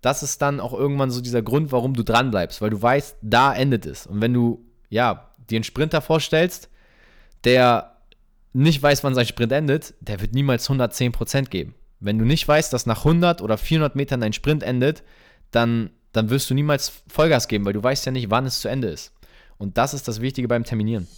das ist dann auch irgendwann so dieser Grund, warum du dran bleibst, weil du weißt, da endet es. Und wenn du, ja, dir einen Sprinter vorstellst, der nicht weiß, wann sein Sprint endet, der wird niemals 110% geben. Wenn du nicht weißt, dass nach 100 oder 400 Metern dein Sprint endet, dann, dann wirst du niemals Vollgas geben, weil du weißt ja nicht, wann es zu Ende ist. Und das ist das Wichtige beim Terminieren.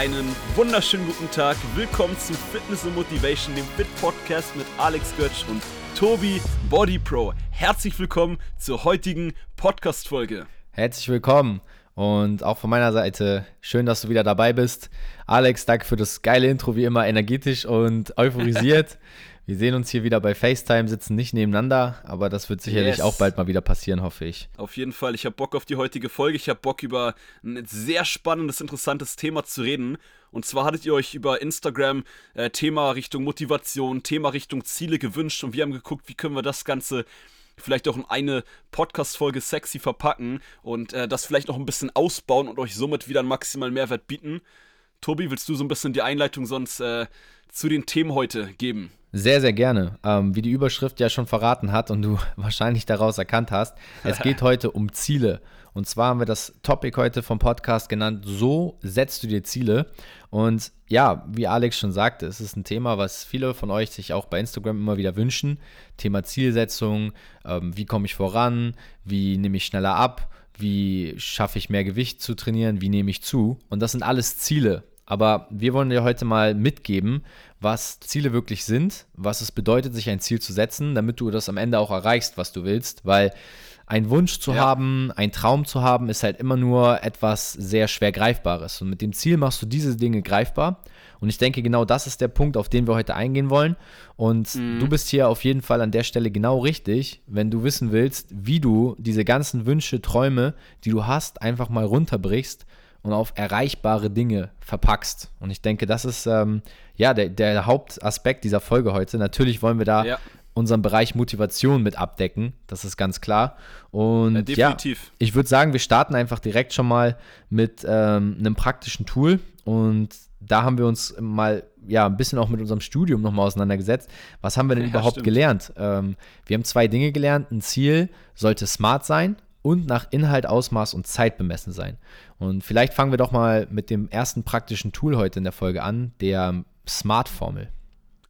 Einen wunderschönen guten Tag. Willkommen zu Fitness and Motivation, dem Fit Podcast mit Alex Götz und Tobi Body Pro. Herzlich willkommen zur heutigen Podcast Folge. Herzlich willkommen und auch von meiner Seite schön, dass du wieder dabei bist. Alex, danke für das geile Intro, wie immer energetisch und euphorisiert. Wir sehen uns hier wieder bei FaceTime, sitzen nicht nebeneinander, aber das wird sicherlich yes. auch bald mal wieder passieren, hoffe ich. Auf jeden Fall. Ich habe Bock auf die heutige Folge. Ich habe Bock über ein sehr spannendes, interessantes Thema zu reden. Und zwar hattet ihr euch über Instagram äh, Thema Richtung Motivation, Thema Richtung Ziele gewünscht und wir haben geguckt, wie können wir das Ganze vielleicht auch in eine Podcast-Folge sexy verpacken und äh, das vielleicht noch ein bisschen ausbauen und euch somit wieder einen maximalen Mehrwert bieten. Tobi, willst du so ein bisschen die Einleitung sonst äh, zu den Themen heute geben? Sehr, sehr gerne. Ähm, wie die Überschrift ja schon verraten hat und du wahrscheinlich daraus erkannt hast, es geht heute um Ziele. Und zwar haben wir das Topic heute vom Podcast genannt, so setzt du dir Ziele. Und ja, wie Alex schon sagte, es ist ein Thema, was viele von euch sich auch bei Instagram immer wieder wünschen. Thema Zielsetzung, ähm, wie komme ich voran, wie nehme ich schneller ab, wie schaffe ich mehr Gewicht zu trainieren, wie nehme ich zu. Und das sind alles Ziele. Aber wir wollen dir heute mal mitgeben, was Ziele wirklich sind, was es bedeutet, sich ein Ziel zu setzen, damit du das am Ende auch erreichst, was du willst. Weil ein Wunsch zu ja. haben, ein Traum zu haben, ist halt immer nur etwas sehr schwer Greifbares. Und mit dem Ziel machst du diese Dinge greifbar. Und ich denke, genau das ist der Punkt, auf den wir heute eingehen wollen. Und mhm. du bist hier auf jeden Fall an der Stelle genau richtig, wenn du wissen willst, wie du diese ganzen Wünsche, Träume, die du hast, einfach mal runterbrichst und auf erreichbare Dinge verpackst. Und ich denke, das ist ähm, ja der, der, Hauptaspekt dieser Folge heute. Natürlich wollen wir da ja. unseren Bereich Motivation mit abdecken, das ist ganz klar. Und ja, definitiv. Ja, ich würde sagen, wir starten einfach direkt schon mal mit ähm, einem praktischen Tool. Und da haben wir uns mal ja ein bisschen auch mit unserem Studium nochmal auseinandergesetzt. Was haben wir denn ja, überhaupt stimmt. gelernt? Ähm, wir haben zwei Dinge gelernt. Ein Ziel sollte smart sein und nach Inhalt, Ausmaß und Zeit bemessen sein. Und vielleicht fangen wir doch mal mit dem ersten praktischen Tool heute in der Folge an, der Smart-Formel.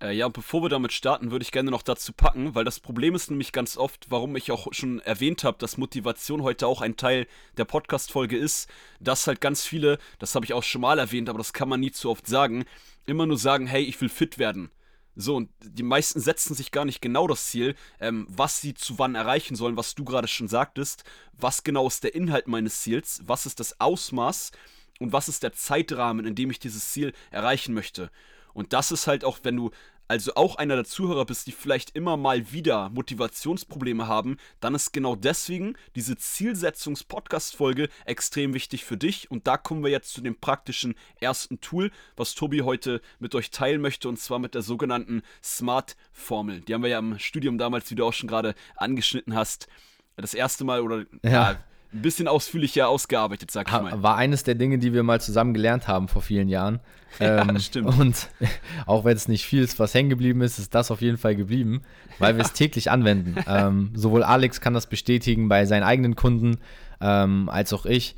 Äh, ja, und bevor wir damit starten, würde ich gerne noch dazu packen, weil das Problem ist nämlich ganz oft, warum ich auch schon erwähnt habe, dass Motivation heute auch ein Teil der Podcast-Folge ist, dass halt ganz viele, das habe ich auch schon mal erwähnt, aber das kann man nie zu oft sagen, immer nur sagen, hey, ich will fit werden. So, und die meisten setzen sich gar nicht genau das Ziel, ähm, was sie zu wann erreichen sollen, was du gerade schon sagtest. Was genau ist der Inhalt meines Ziels? Was ist das Ausmaß? Und was ist der Zeitrahmen, in dem ich dieses Ziel erreichen möchte? Und das ist halt auch, wenn du also auch einer der Zuhörer bist, die vielleicht immer mal wieder Motivationsprobleme haben, dann ist genau deswegen diese Zielsetzungs-Podcast-Folge extrem wichtig für dich. Und da kommen wir jetzt zu dem praktischen ersten Tool, was Tobi heute mit euch teilen möchte, und zwar mit der sogenannten Smart-Formel. Die haben wir ja im Studium damals, wie du auch schon gerade angeschnitten hast, das erste Mal oder ja. ja ein bisschen ausführlicher ausgearbeitet, sag ich mal. War eines der Dinge, die wir mal zusammen gelernt haben vor vielen Jahren. Ja, ähm, stimmt. Und auch wenn es nicht viel ist, was hängen geblieben ist, ist das auf jeden Fall geblieben, weil wir es täglich anwenden. Ähm, sowohl Alex kann das bestätigen bei seinen eigenen Kunden, ähm, als auch ich.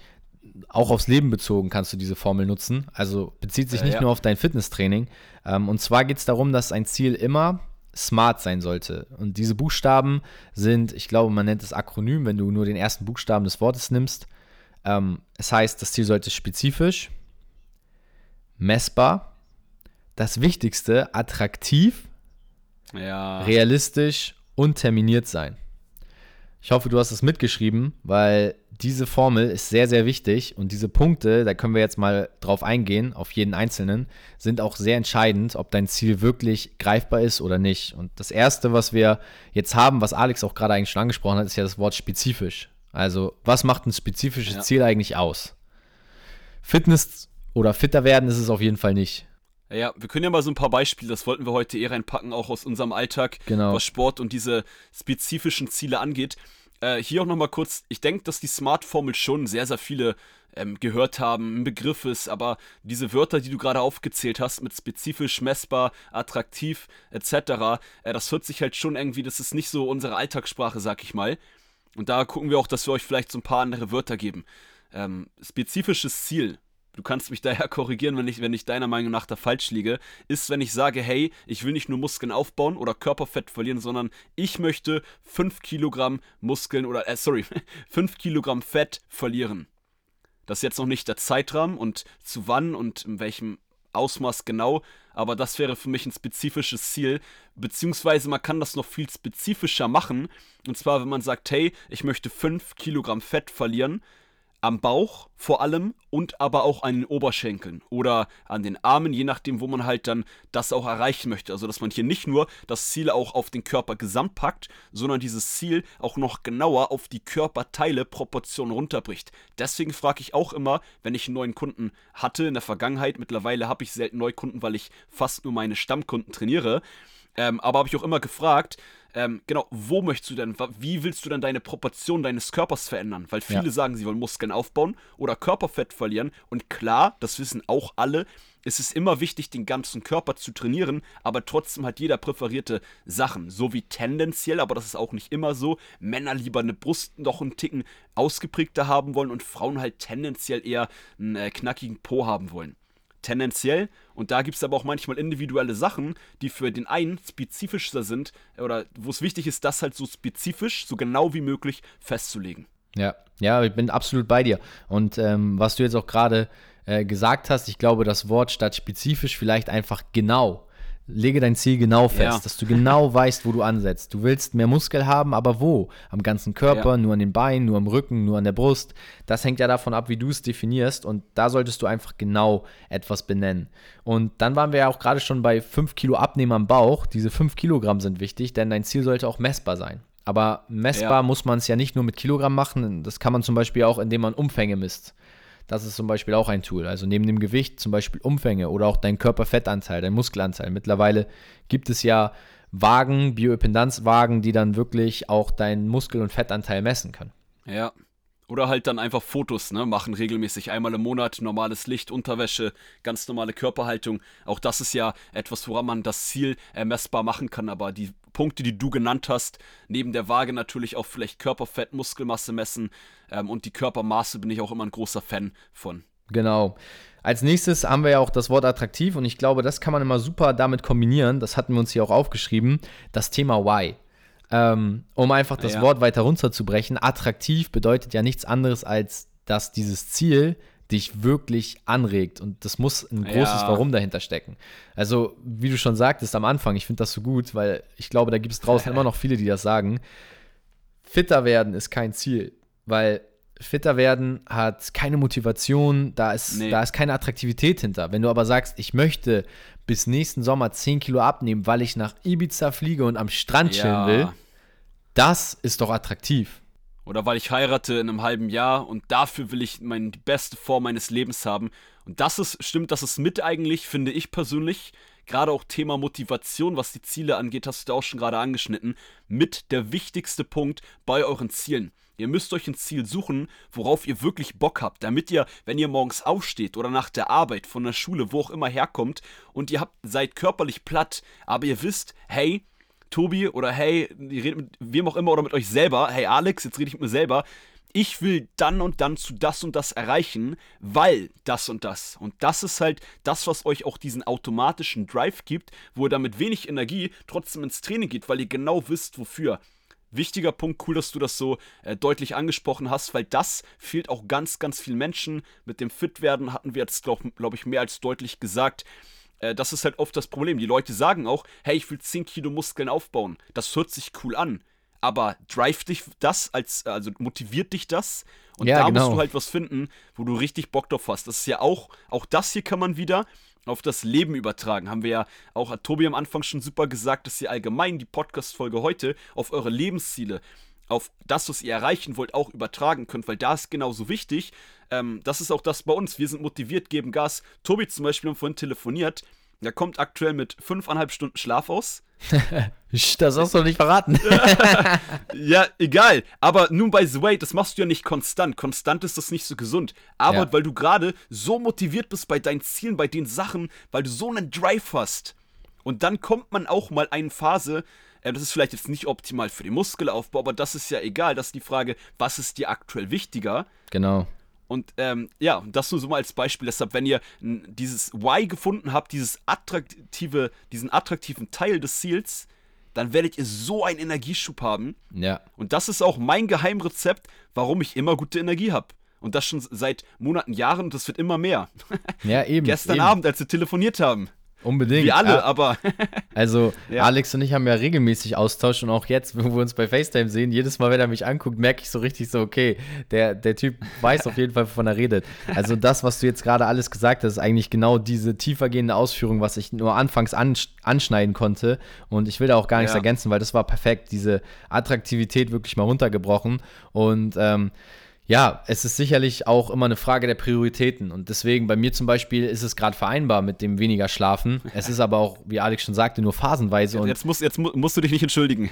Auch aufs Leben bezogen kannst du diese Formel nutzen. Also bezieht sich nicht ja. nur auf dein Fitnesstraining. Ähm, und zwar geht es darum, dass ein Ziel immer smart sein sollte. Und diese Buchstaben sind, ich glaube, man nennt es Akronym, wenn du nur den ersten Buchstaben des Wortes nimmst. Ähm, es heißt, das Ziel sollte spezifisch, messbar, das Wichtigste, attraktiv, ja. realistisch und terminiert sein. Ich hoffe, du hast es mitgeschrieben, weil diese Formel ist sehr, sehr wichtig und diese Punkte, da können wir jetzt mal drauf eingehen, auf jeden einzelnen, sind auch sehr entscheidend, ob dein Ziel wirklich greifbar ist oder nicht. Und das Erste, was wir jetzt haben, was Alex auch gerade eigentlich schon angesprochen hat, ist ja das Wort spezifisch. Also, was macht ein spezifisches ja. Ziel eigentlich aus? Fitness oder fitter werden ist es auf jeden Fall nicht. Ja, wir können ja mal so ein paar Beispiele, das wollten wir heute eh reinpacken, auch aus unserem Alltag, genau. was Sport und diese spezifischen Ziele angeht. Äh, hier auch nochmal kurz, ich denke, dass die Smart-Formel schon sehr, sehr viele ähm, gehört haben, ein Begriff ist, aber diese Wörter, die du gerade aufgezählt hast, mit spezifisch, messbar, attraktiv etc., äh, das hört sich halt schon irgendwie, das ist nicht so unsere Alltagssprache, sag ich mal. Und da gucken wir auch, dass wir euch vielleicht so ein paar andere Wörter geben. Ähm, spezifisches Ziel, du kannst mich daher korrigieren, wenn ich, wenn ich deiner Meinung nach da falsch liege, ist, wenn ich sage, hey, ich will nicht nur Muskeln aufbauen oder Körperfett verlieren, sondern ich möchte 5 Kilogramm Muskeln oder, äh, sorry, 5 Kilogramm Fett verlieren. Das ist jetzt noch nicht der Zeitrahmen und zu wann und in welchem Ausmaß genau, aber das wäre für mich ein spezifisches Ziel, beziehungsweise man kann das noch viel spezifischer machen, und zwar wenn man sagt, hey, ich möchte 5 Kilogramm Fett verlieren, am Bauch vor allem und aber auch an den Oberschenkeln oder an den Armen, je nachdem, wo man halt dann das auch erreichen möchte. Also, dass man hier nicht nur das Ziel auch auf den Körper gesamt packt, sondern dieses Ziel auch noch genauer auf die Körperteile Proportionen runterbricht. Deswegen frage ich auch immer, wenn ich einen neuen Kunden hatte in der Vergangenheit, mittlerweile habe ich selten Neukunden, weil ich fast nur meine Stammkunden trainiere. Ähm, aber habe ich auch immer gefragt, ähm, genau, wo möchtest du denn, wie willst du denn deine Proportion deines Körpers verändern? Weil viele ja. sagen, sie wollen Muskeln aufbauen oder Körperfett verlieren. Und klar, das wissen auch alle, es ist immer wichtig, den ganzen Körper zu trainieren, aber trotzdem hat jeder präferierte Sachen. So wie tendenziell, aber das ist auch nicht immer so, Männer lieber eine Brust noch einen Ticken ausgeprägter haben wollen und Frauen halt tendenziell eher einen äh, knackigen Po haben wollen tendenziell. Und da gibt es aber auch manchmal individuelle Sachen, die für den einen spezifischer sind oder wo es wichtig ist, das halt so spezifisch, so genau wie möglich festzulegen. Ja, ja, ich bin absolut bei dir. Und ähm, was du jetzt auch gerade äh, gesagt hast, ich glaube, das Wort statt spezifisch vielleicht einfach genau lege dein Ziel genau fest, ja. dass du genau weißt, wo du ansetzt. Du willst mehr Muskel haben, aber wo? Am ganzen Körper, ja. nur an den Beinen, nur am Rücken, nur an der Brust. Das hängt ja davon ab, wie du es definierst und da solltest du einfach genau etwas benennen. Und dann waren wir ja auch gerade schon bei 5 Kilo Abnehmen am Bauch. Diese 5 Kilogramm sind wichtig, denn dein Ziel sollte auch messbar sein. Aber messbar ja. muss man es ja nicht nur mit Kilogramm machen, das kann man zum Beispiel auch, indem man Umfänge misst. Das ist zum Beispiel auch ein Tool. Also neben dem Gewicht zum Beispiel Umfänge oder auch dein Körperfettanteil, dein Muskelanteil. Mittlerweile gibt es ja Wagen, Bioimpedanzwagen, die dann wirklich auch deinen Muskel- und Fettanteil messen können. Ja. Oder halt dann einfach Fotos, ne, machen regelmäßig einmal im Monat, normales Licht, Unterwäsche, ganz normale Körperhaltung. Auch das ist ja etwas, woran man das Ziel ermessbar machen kann, aber die Punkte, die du genannt hast. Neben der Waage natürlich auch vielleicht Körperfett, Muskelmasse messen ähm, und die Körpermaße bin ich auch immer ein großer Fan von. Genau. Als nächstes haben wir ja auch das Wort attraktiv und ich glaube, das kann man immer super damit kombinieren. Das hatten wir uns hier auch aufgeschrieben. Das Thema Why. Ähm, um einfach das ja. Wort weiter runterzubrechen. Attraktiv bedeutet ja nichts anderes als, dass dieses Ziel dich wirklich anregt. Und das muss ein großes ja. Warum dahinter stecken. Also, wie du schon sagtest am Anfang, ich finde das so gut, weil ich glaube, da gibt es draußen immer noch viele, die das sagen. Fitter werden ist kein Ziel, weil fitter werden hat keine Motivation, da ist, nee. da ist keine Attraktivität hinter. Wenn du aber sagst, ich möchte bis nächsten Sommer 10 Kilo abnehmen, weil ich nach Ibiza fliege und am Strand ja. chillen will, das ist doch attraktiv. Oder weil ich heirate in einem halben Jahr und dafür will ich mein, die beste Form meines Lebens haben. Und das ist, stimmt, das ist mit eigentlich, finde ich persönlich, gerade auch Thema Motivation, was die Ziele angeht, hast du da auch schon gerade angeschnitten, mit der wichtigste Punkt bei euren Zielen. Ihr müsst euch ein Ziel suchen, worauf ihr wirklich Bock habt, damit ihr, wenn ihr morgens aufsteht oder nach der Arbeit, von der Schule, wo auch immer herkommt und ihr habt, seid körperlich platt, aber ihr wisst, hey, Tobi oder hey, ihr redet mit wem auch immer oder mit euch selber, hey Alex, jetzt rede ich mit mir selber, ich will dann und dann zu das und das erreichen, weil das und das. Und das ist halt das, was euch auch diesen automatischen Drive gibt, wo ihr damit wenig Energie trotzdem ins Training geht, weil ihr genau wisst, wofür. Wichtiger Punkt, cool, dass du das so äh, deutlich angesprochen hast, weil das fehlt auch ganz, ganz vielen Menschen. Mit dem Fitwerden hatten wir jetzt, glaube glaub ich, mehr als deutlich gesagt. Äh, das ist halt oft das Problem. Die Leute sagen auch, hey, ich will 10 Kilo Muskeln aufbauen. Das hört sich cool an. Aber drive dich das, als, also motiviert dich das? Und ja, da genau. musst du halt was finden, wo du richtig Bock drauf hast. Das ist ja auch, auch das hier kann man wieder auf das Leben übertragen. Haben wir ja auch, hat Tobi am Anfang schon super gesagt, dass ihr allgemein die Podcast-Folge heute auf eure Lebensziele auf das, was ihr erreichen wollt, auch übertragen könnt, weil da ist genauso wichtig. Ähm, das ist auch das bei uns. Wir sind motiviert, geben Gas. Tobi zum Beispiel haben vorhin telefoniert. Der kommt aktuell mit fünfeinhalb Stunden Schlaf aus. das hast du nicht verraten. ja, egal. Aber nun by the way, das machst du ja nicht konstant. Konstant ist das nicht so gesund. Aber ja. weil du gerade so motiviert bist bei deinen Zielen, bei den Sachen, weil du so einen Drive hast. Und dann kommt man auch mal eine Phase, äh, das ist vielleicht jetzt nicht optimal für den Muskelaufbau, aber das ist ja egal. Das ist die Frage, was ist dir aktuell wichtiger? Genau. Und ähm, ja, das nur so mal als Beispiel. Deshalb, wenn ihr dieses Why gefunden habt, dieses attraktive, diesen attraktiven Teil des Ziels, dann werdet ihr so einen Energieschub haben. Ja. Und das ist auch mein Geheimrezept, warum ich immer gute Energie habe. Und das schon seit Monaten, Jahren und das wird immer mehr. Ja, eben. Gestern eben. Abend, als wir telefoniert haben. Unbedingt. Wir alle, ja. aber. also, ja. Alex und ich haben ja regelmäßig Austausch und auch jetzt, wo wir uns bei FaceTime sehen, jedes Mal, wenn er mich anguckt, merke ich so richtig so, okay, der, der Typ weiß auf jeden Fall, wovon er redet. Also, das, was du jetzt gerade alles gesagt hast, ist eigentlich genau diese tiefergehende Ausführung, was ich nur anfangs anschneiden konnte. Und ich will da auch gar nichts ja. ergänzen, weil das war perfekt. Diese Attraktivität wirklich mal runtergebrochen. Und, ähm, ja, es ist sicherlich auch immer eine Frage der Prioritäten. Und deswegen, bei mir zum Beispiel, ist es gerade vereinbar mit dem weniger Schlafen. Es ist aber auch, wie Alex schon sagte, nur phasenweise. Jetzt, jetzt, musst, jetzt musst du dich nicht entschuldigen.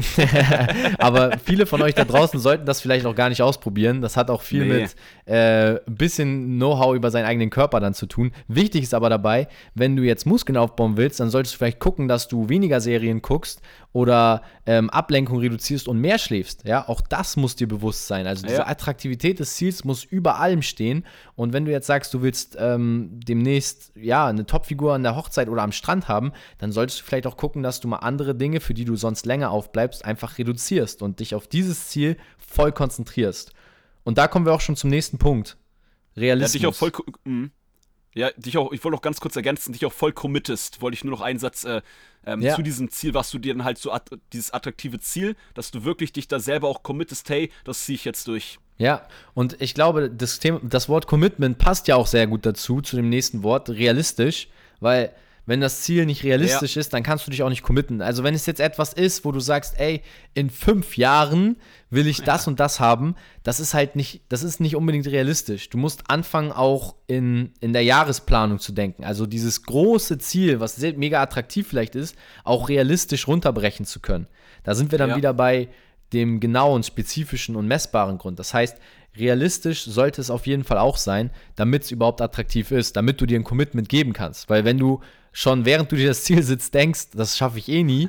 aber viele von euch da draußen sollten das vielleicht auch gar nicht ausprobieren. Das hat auch viel nee. mit äh, ein bisschen Know-how über seinen eigenen Körper dann zu tun. Wichtig ist aber dabei, wenn du jetzt Muskeln aufbauen willst, dann solltest du vielleicht gucken, dass du weniger Serien guckst oder ähm, Ablenkung reduzierst und mehr schläfst. Ja, auch das muss dir bewusst sein. Also diese ja. Attraktivität des Ziels muss über allem stehen. Und wenn du jetzt sagst, du willst ähm, demnächst ja eine Topfigur an der Hochzeit oder am Strand haben, dann solltest du vielleicht auch gucken, dass du mal andere Dinge, für die du sonst länger aufbleibst, einfach reduzierst und dich auf dieses Ziel voll konzentrierst. Und da kommen wir auch schon zum nächsten Punkt. Realismus. Ja, dich auch voll, mh. Ja, dich auch, ich wollte noch ganz kurz ergänzen, dich auch voll committest, wollte ich nur noch einen Satz äh, ähm, ja. zu diesem Ziel, was du dir dann halt so, att dieses attraktive Ziel, dass du wirklich dich da selber auch committest, hey, das ziehe ich jetzt durch. Ja, und ich glaube, das, Thema, das Wort Commitment passt ja auch sehr gut dazu, zu dem nächsten Wort, realistisch, weil wenn das Ziel nicht realistisch ja. ist, dann kannst du dich auch nicht committen. Also wenn es jetzt etwas ist, wo du sagst, ey, in fünf Jahren will ich das ja. und das haben, das ist halt nicht, das ist nicht unbedingt realistisch. Du musst anfangen, auch in, in der Jahresplanung zu denken. Also dieses große Ziel, was sehr, mega attraktiv vielleicht ist, auch realistisch runterbrechen zu können. Da sind wir dann ja. wieder bei dem genauen, spezifischen und messbaren Grund. Das heißt, realistisch sollte es auf jeden Fall auch sein, damit es überhaupt attraktiv ist, damit du dir ein Commitment geben kannst. Weil wenn du schon während du dir das Ziel sitzt, denkst, das schaffe ich eh nie,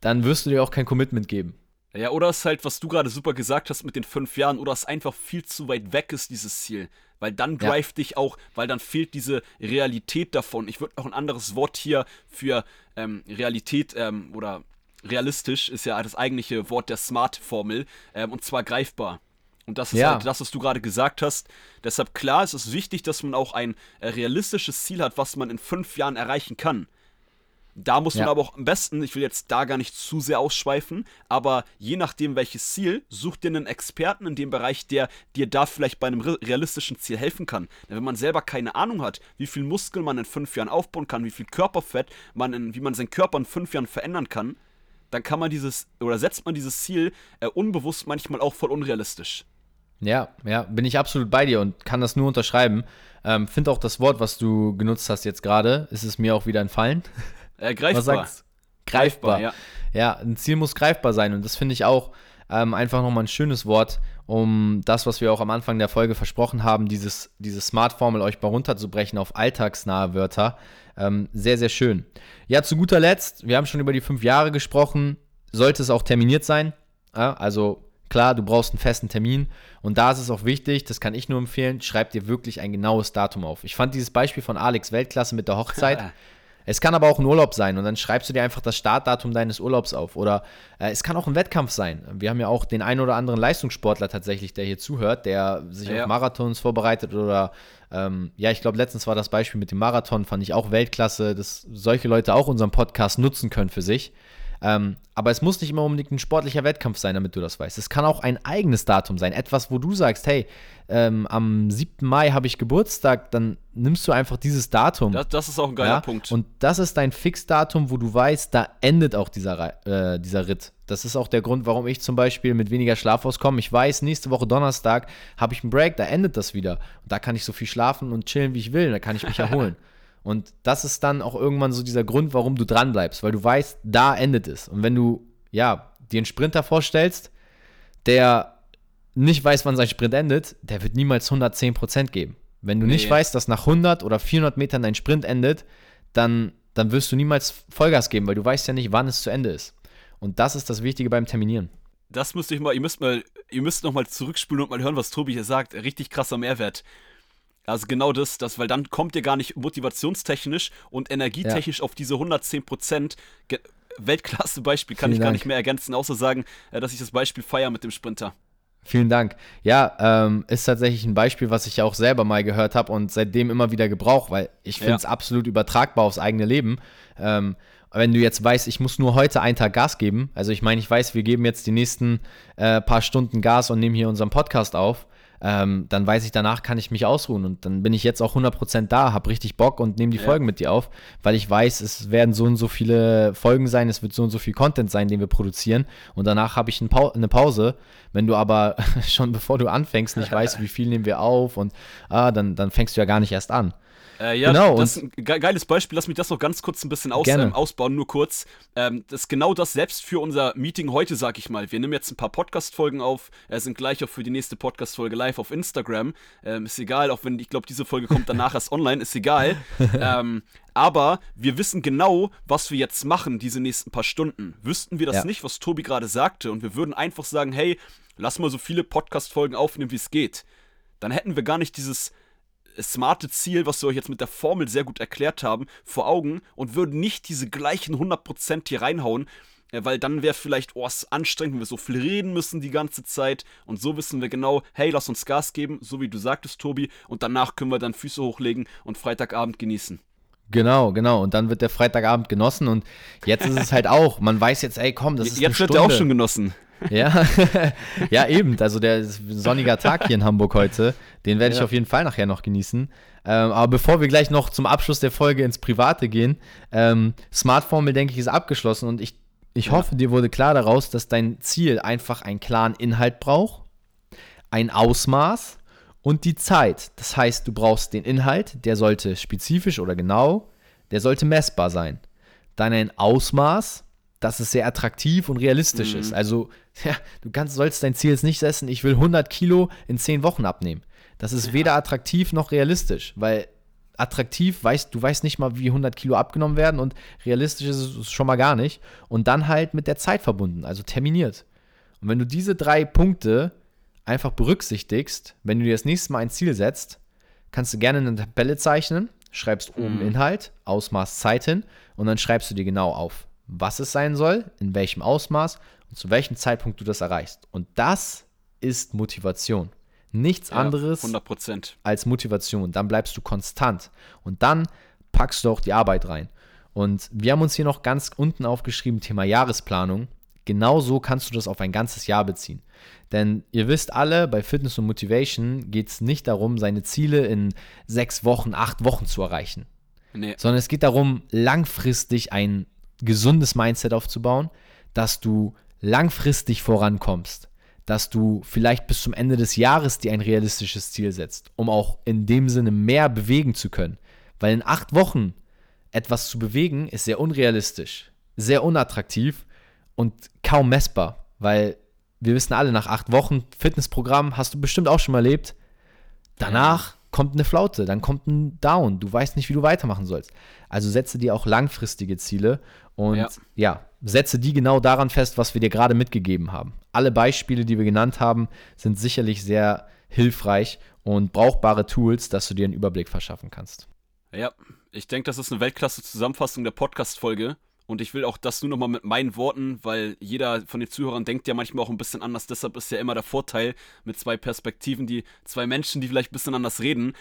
dann wirst du dir auch kein Commitment geben. Ja, oder es ist halt, was du gerade super gesagt hast mit den fünf Jahren, oder es einfach viel zu weit weg ist, dieses Ziel. Weil dann drive ja. dich auch, weil dann fehlt diese Realität davon. Ich würde noch ein anderes Wort hier für ähm, Realität ähm, oder realistisch ist ja das eigentliche Wort der Smart-Formel, ähm, und zwar greifbar. Und das ist ja. halt das, was du gerade gesagt hast. Deshalb klar, es ist wichtig, dass man auch ein äh, realistisches Ziel hat, was man in fünf Jahren erreichen kann. Da muss man ja. aber auch am besten, ich will jetzt da gar nicht zu sehr ausschweifen, aber je nachdem welches Ziel, such dir einen Experten in dem Bereich, der dir da vielleicht bei einem realistischen Ziel helfen kann. Denn wenn man selber keine Ahnung hat, wie viel Muskeln man in fünf Jahren aufbauen kann, wie viel Körperfett man in, wie man seinen Körper in fünf Jahren verändern kann, dann kann man dieses oder setzt man dieses Ziel äh, unbewusst manchmal auch voll unrealistisch. Ja, ja, bin ich absolut bei dir und kann das nur unterschreiben. Ähm, Finde auch das Wort, was du genutzt hast jetzt gerade, ist es mir auch wieder entfallen. Äh, greifbar. Was sagst? Greifbar. greifbar ja. ja, ein Ziel muss greifbar sein und das finde ich auch ähm, einfach nochmal ein schönes Wort, um das, was wir auch am Anfang der Folge versprochen haben, dieses, diese Smart-Formel euch mal runterzubrechen auf alltagsnahe Wörter. Ähm, sehr, sehr schön. Ja, zu guter Letzt, wir haben schon über die fünf Jahre gesprochen, sollte es auch terminiert sein. Ja, also Klar, du brauchst einen festen Termin und da ist es auch wichtig, das kann ich nur empfehlen, schreib dir wirklich ein genaues Datum auf. Ich fand dieses Beispiel von Alex Weltklasse mit der Hochzeit. Es kann aber auch ein Urlaub sein und dann schreibst du dir einfach das Startdatum deines Urlaubs auf. Oder äh, es kann auch ein Wettkampf sein. Wir haben ja auch den einen oder anderen Leistungssportler tatsächlich, der hier zuhört, der sich ja. auf Marathons vorbereitet oder ähm, ja, ich glaube, letztens war das Beispiel mit dem Marathon, fand ich auch Weltklasse, dass solche Leute auch unseren Podcast nutzen können für sich. Ähm, aber es muss nicht immer unbedingt ein sportlicher Wettkampf sein, damit du das weißt. Es kann auch ein eigenes Datum sein. Etwas, wo du sagst, hey, ähm, am 7. Mai habe ich Geburtstag, dann nimmst du einfach dieses Datum. Das, das ist auch ein geiler ja? Punkt. Und das ist dein Fixdatum, wo du weißt, da endet auch dieser, äh, dieser Ritt. Das ist auch der Grund, warum ich zum Beispiel mit weniger Schlaf auskomme. Ich weiß, nächste Woche Donnerstag habe ich einen Break, da endet das wieder. Und da kann ich so viel schlafen und chillen, wie ich will. Da kann ich mich erholen. Und das ist dann auch irgendwann so dieser Grund, warum du dran bleibst, weil du weißt, da endet es. Und wenn du, ja, dir einen Sprinter vorstellst, der nicht weiß, wann sein Sprint endet, der wird niemals 110% geben. Wenn du nee. nicht weißt, dass nach 100 oder 400 Metern dein Sprint endet, dann, dann wirst du niemals Vollgas geben, weil du weißt ja nicht, wann es zu Ende ist. Und das ist das Wichtige beim Terminieren. Das müsste ich mal, ihr müsst mal, ihr müsst noch mal zurückspulen und mal hören, was Tobi hier sagt. Richtig krasser Mehrwert. Also genau das, das, weil dann kommt ihr gar nicht motivationstechnisch und energietechnisch ja. auf diese 110 Prozent. Weltklasse Beispiel, kann Vielen ich gar nicht mehr ergänzen, außer sagen, äh, dass ich das Beispiel feiere mit dem Sprinter. Vielen Dank. Ja, ähm, ist tatsächlich ein Beispiel, was ich auch selber mal gehört habe und seitdem immer wieder gebraucht, weil ich finde es ja. absolut übertragbar aufs eigene Leben. Ähm, wenn du jetzt weißt, ich muss nur heute einen Tag Gas geben, also ich meine, ich weiß, wir geben jetzt die nächsten äh, paar Stunden Gas und nehmen hier unseren Podcast auf, ähm, dann weiß ich, danach kann ich mich ausruhen und dann bin ich jetzt auch 100% da, habe richtig Bock und nehme die ja. Folgen mit dir auf, weil ich weiß, es werden so und so viele Folgen sein, es wird so und so viel Content sein, den wir produzieren und danach habe ich eine Pause. Wenn du aber schon bevor du anfängst nicht weißt, wie viel nehmen wir auf und ah, dann, dann fängst du ja gar nicht erst an. Äh, ja, genau, das ist ein geiles Beispiel. Lass mich das noch ganz kurz ein bisschen aus, ähm, ausbauen, nur kurz. Ähm, das ist genau das selbst für unser Meeting heute, sag ich mal. Wir nehmen jetzt ein paar Podcast-Folgen auf, äh, sind gleich auch für die nächste Podcast-Folge live auf Instagram. Ähm, ist egal, auch wenn ich glaube, diese Folge kommt danach erst online, ist egal. Ähm, aber wir wissen genau, was wir jetzt machen, diese nächsten paar Stunden. Wüssten wir das ja. nicht, was Tobi gerade sagte, und wir würden einfach sagen, hey, lass mal so viele Podcast-Folgen aufnehmen, wie es geht. Dann hätten wir gar nicht dieses smarte Ziel, was wir euch jetzt mit der Formel sehr gut erklärt haben, vor Augen und würden nicht diese gleichen 100% hier reinhauen, äh, weil dann wäre vielleicht, oh, es ist anstrengend, wenn wir so viel reden müssen die ganze Zeit. Und so wissen wir genau, hey, lass uns Gas geben, so wie du sagtest, Tobi. Und danach können wir dann Füße hochlegen und Freitagabend genießen. Genau, genau. Und dann wird der Freitagabend genossen. Und jetzt ist es halt auch, man weiß jetzt, ey, komm, das ist Jetzt wird der auch schon genossen. Ja, ja, eben. Also der sonniger Tag hier in Hamburg heute, den werde ich ja. auf jeden Fall nachher noch genießen. Ähm, aber bevor wir gleich noch zum Abschluss der Folge ins Private gehen, ähm, Smart Formel, denke ich, ist abgeschlossen und ich, ich ja. hoffe, dir wurde klar daraus, dass dein Ziel einfach einen klaren Inhalt braucht, ein Ausmaß und die Zeit. Das heißt, du brauchst den Inhalt, der sollte spezifisch oder genau, der sollte messbar sein. Dann ein Ausmaß, dass es sehr attraktiv und realistisch mhm. ist. Also, ja, du kannst, sollst dein Ziel jetzt nicht setzen, ich will 100 Kilo in 10 Wochen abnehmen. Das ist ja. weder attraktiv noch realistisch, weil attraktiv, weißt, du weißt nicht mal, wie 100 Kilo abgenommen werden und realistisch ist es schon mal gar nicht. Und dann halt mit der Zeit verbunden, also terminiert. Und wenn du diese drei Punkte einfach berücksichtigst, wenn du dir das nächste Mal ein Ziel setzt, kannst du gerne eine Tabelle zeichnen, schreibst oben mhm. Inhalt, Ausmaß, Zeit hin und dann schreibst du dir genau auf was es sein soll, in welchem Ausmaß und zu welchem Zeitpunkt du das erreichst. Und das ist Motivation. Nichts ja, anderes 100%. als Motivation. Dann bleibst du konstant und dann packst du auch die Arbeit rein. Und wir haben uns hier noch ganz unten aufgeschrieben, Thema Jahresplanung. Genauso kannst du das auf ein ganzes Jahr beziehen. Denn ihr wisst alle, bei Fitness und Motivation geht es nicht darum, seine Ziele in sechs Wochen, acht Wochen zu erreichen. Nee. Sondern es geht darum, langfristig ein gesundes Mindset aufzubauen, dass du langfristig vorankommst, dass du vielleicht bis zum Ende des Jahres dir ein realistisches Ziel setzt, um auch in dem Sinne mehr bewegen zu können. Weil in acht Wochen etwas zu bewegen ist sehr unrealistisch, sehr unattraktiv und kaum messbar, weil wir wissen alle, nach acht Wochen Fitnessprogramm hast du bestimmt auch schon mal erlebt. Danach kommt eine Flaute, dann kommt ein Down, du weißt nicht, wie du weitermachen sollst. Also setze dir auch langfristige Ziele und ja. ja. setze die genau daran fest, was wir dir gerade mitgegeben haben. Alle Beispiele, die wir genannt haben, sind sicherlich sehr hilfreich und brauchbare Tools, dass du dir einen Überblick verschaffen kannst. Ja, ich denke, das ist eine Weltklasse-Zusammenfassung der Podcast-Folge. Und ich will auch das nur nochmal mit meinen Worten, weil jeder von den Zuhörern denkt ja manchmal auch ein bisschen anders. Deshalb ist ja immer der Vorteil mit zwei Perspektiven, die zwei Menschen, die vielleicht ein bisschen anders reden.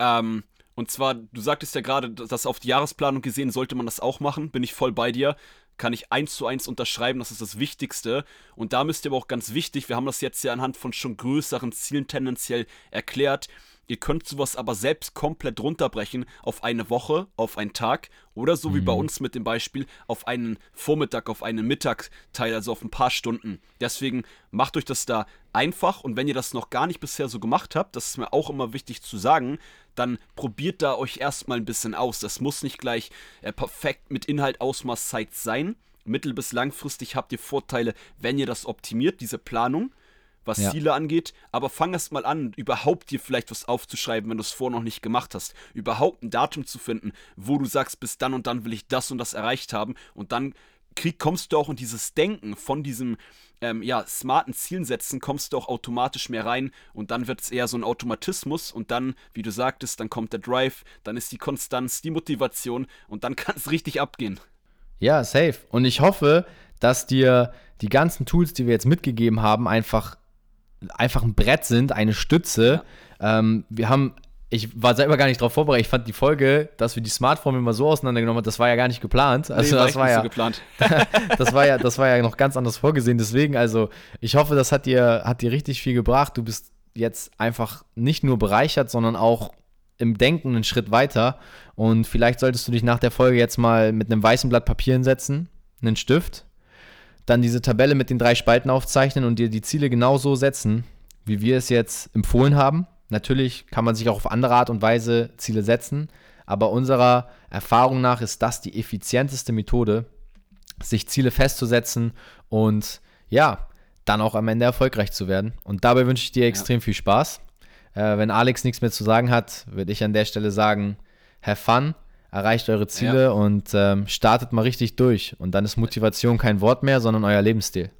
Ähm, und zwar, du sagtest ja gerade, dass auf die Jahresplanung gesehen sollte man das auch machen. Bin ich voll bei dir. Kann ich eins zu eins unterschreiben, das ist das Wichtigste. Und da müsst ihr aber auch ganz wichtig, wir haben das jetzt ja anhand von schon größeren Zielen tendenziell erklärt. Ihr könnt sowas aber selbst komplett runterbrechen auf eine Woche, auf einen Tag oder so wie bei uns mit dem Beispiel auf einen Vormittag, auf einen Mittagteil, also auf ein paar Stunden. Deswegen macht euch das da einfach und wenn ihr das noch gar nicht bisher so gemacht habt, das ist mir auch immer wichtig zu sagen, dann probiert da euch erstmal ein bisschen aus. Das muss nicht gleich äh, perfekt mit Inhalt, Ausmaß, Zeit sein. Mittel- bis langfristig habt ihr Vorteile, wenn ihr das optimiert, diese Planung was ja. Ziele angeht, aber fang erst mal an, überhaupt dir vielleicht was aufzuschreiben, wenn du es vorher noch nicht gemacht hast. Überhaupt ein Datum zu finden, wo du sagst, bis dann und dann will ich das und das erreicht haben und dann krieg, kommst du auch in dieses Denken von diesem ähm, ja, smarten Zielen setzen, kommst du auch automatisch mehr rein und dann wird es eher so ein Automatismus und dann, wie du sagtest, dann kommt der Drive, dann ist die Konstanz, die Motivation und dann kann es richtig abgehen. Ja, safe. Und ich hoffe, dass dir die ganzen Tools, die wir jetzt mitgegeben haben, einfach einfach ein Brett sind, eine Stütze. Ja. Ähm, wir haben, ich war selber gar nicht darauf vorbereitet. Ich fand die Folge, dass wir die Smartphone immer so auseinandergenommen haben, das war ja gar nicht geplant. Also nee, das war ja so geplant. das war ja, das war ja noch ganz anders vorgesehen. Deswegen, also ich hoffe, das hat dir, hat dir richtig viel gebracht. Du bist jetzt einfach nicht nur bereichert, sondern auch im Denken einen Schritt weiter. Und vielleicht solltest du dich nach der Folge jetzt mal mit einem weißen Blatt Papier hinsetzen, einen Stift dann diese Tabelle mit den drei Spalten aufzeichnen und dir die Ziele genau so setzen, wie wir es jetzt empfohlen haben. Natürlich kann man sich auch auf andere Art und Weise Ziele setzen, aber unserer Erfahrung nach ist das die effizienteste Methode, sich Ziele festzusetzen und ja, dann auch am Ende erfolgreich zu werden. Und dabei wünsche ich dir extrem ja. viel Spaß. Äh, wenn Alex nichts mehr zu sagen hat, würde ich an der Stelle sagen, have fun erreicht eure Ziele ja. und ähm, startet mal richtig durch. Und dann ist Motivation kein Wort mehr, sondern euer Lebensstil.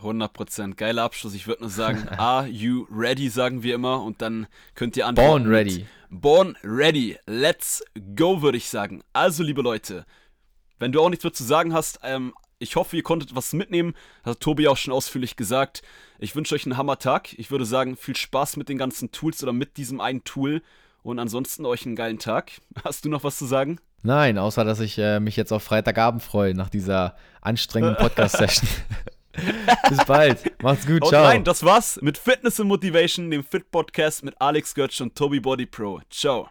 100%. Geiler Abschluss. Ich würde nur sagen, are you ready, sagen wir immer. Und dann könnt ihr antworten. Born ready. Born ready. Let's go, würde ich sagen. Also, liebe Leute, wenn du auch nichts mehr zu sagen hast, ähm, ich hoffe, ihr konntet was mitnehmen. Das hat Tobi auch schon ausführlich gesagt. Ich wünsche euch einen Hammer-Tag. Ich würde sagen, viel Spaß mit den ganzen Tools oder mit diesem einen Tool. Und ansonsten euch einen geilen Tag. Hast du noch was zu sagen? Nein, außer dass ich äh, mich jetzt auf Freitagabend freue nach dieser anstrengenden Podcast-Session. Bis bald. Macht's gut. Ciao. Nein, das war's mit Fitness und Motivation, dem Fit Podcast mit Alex Götz und Toby Body Pro. Ciao.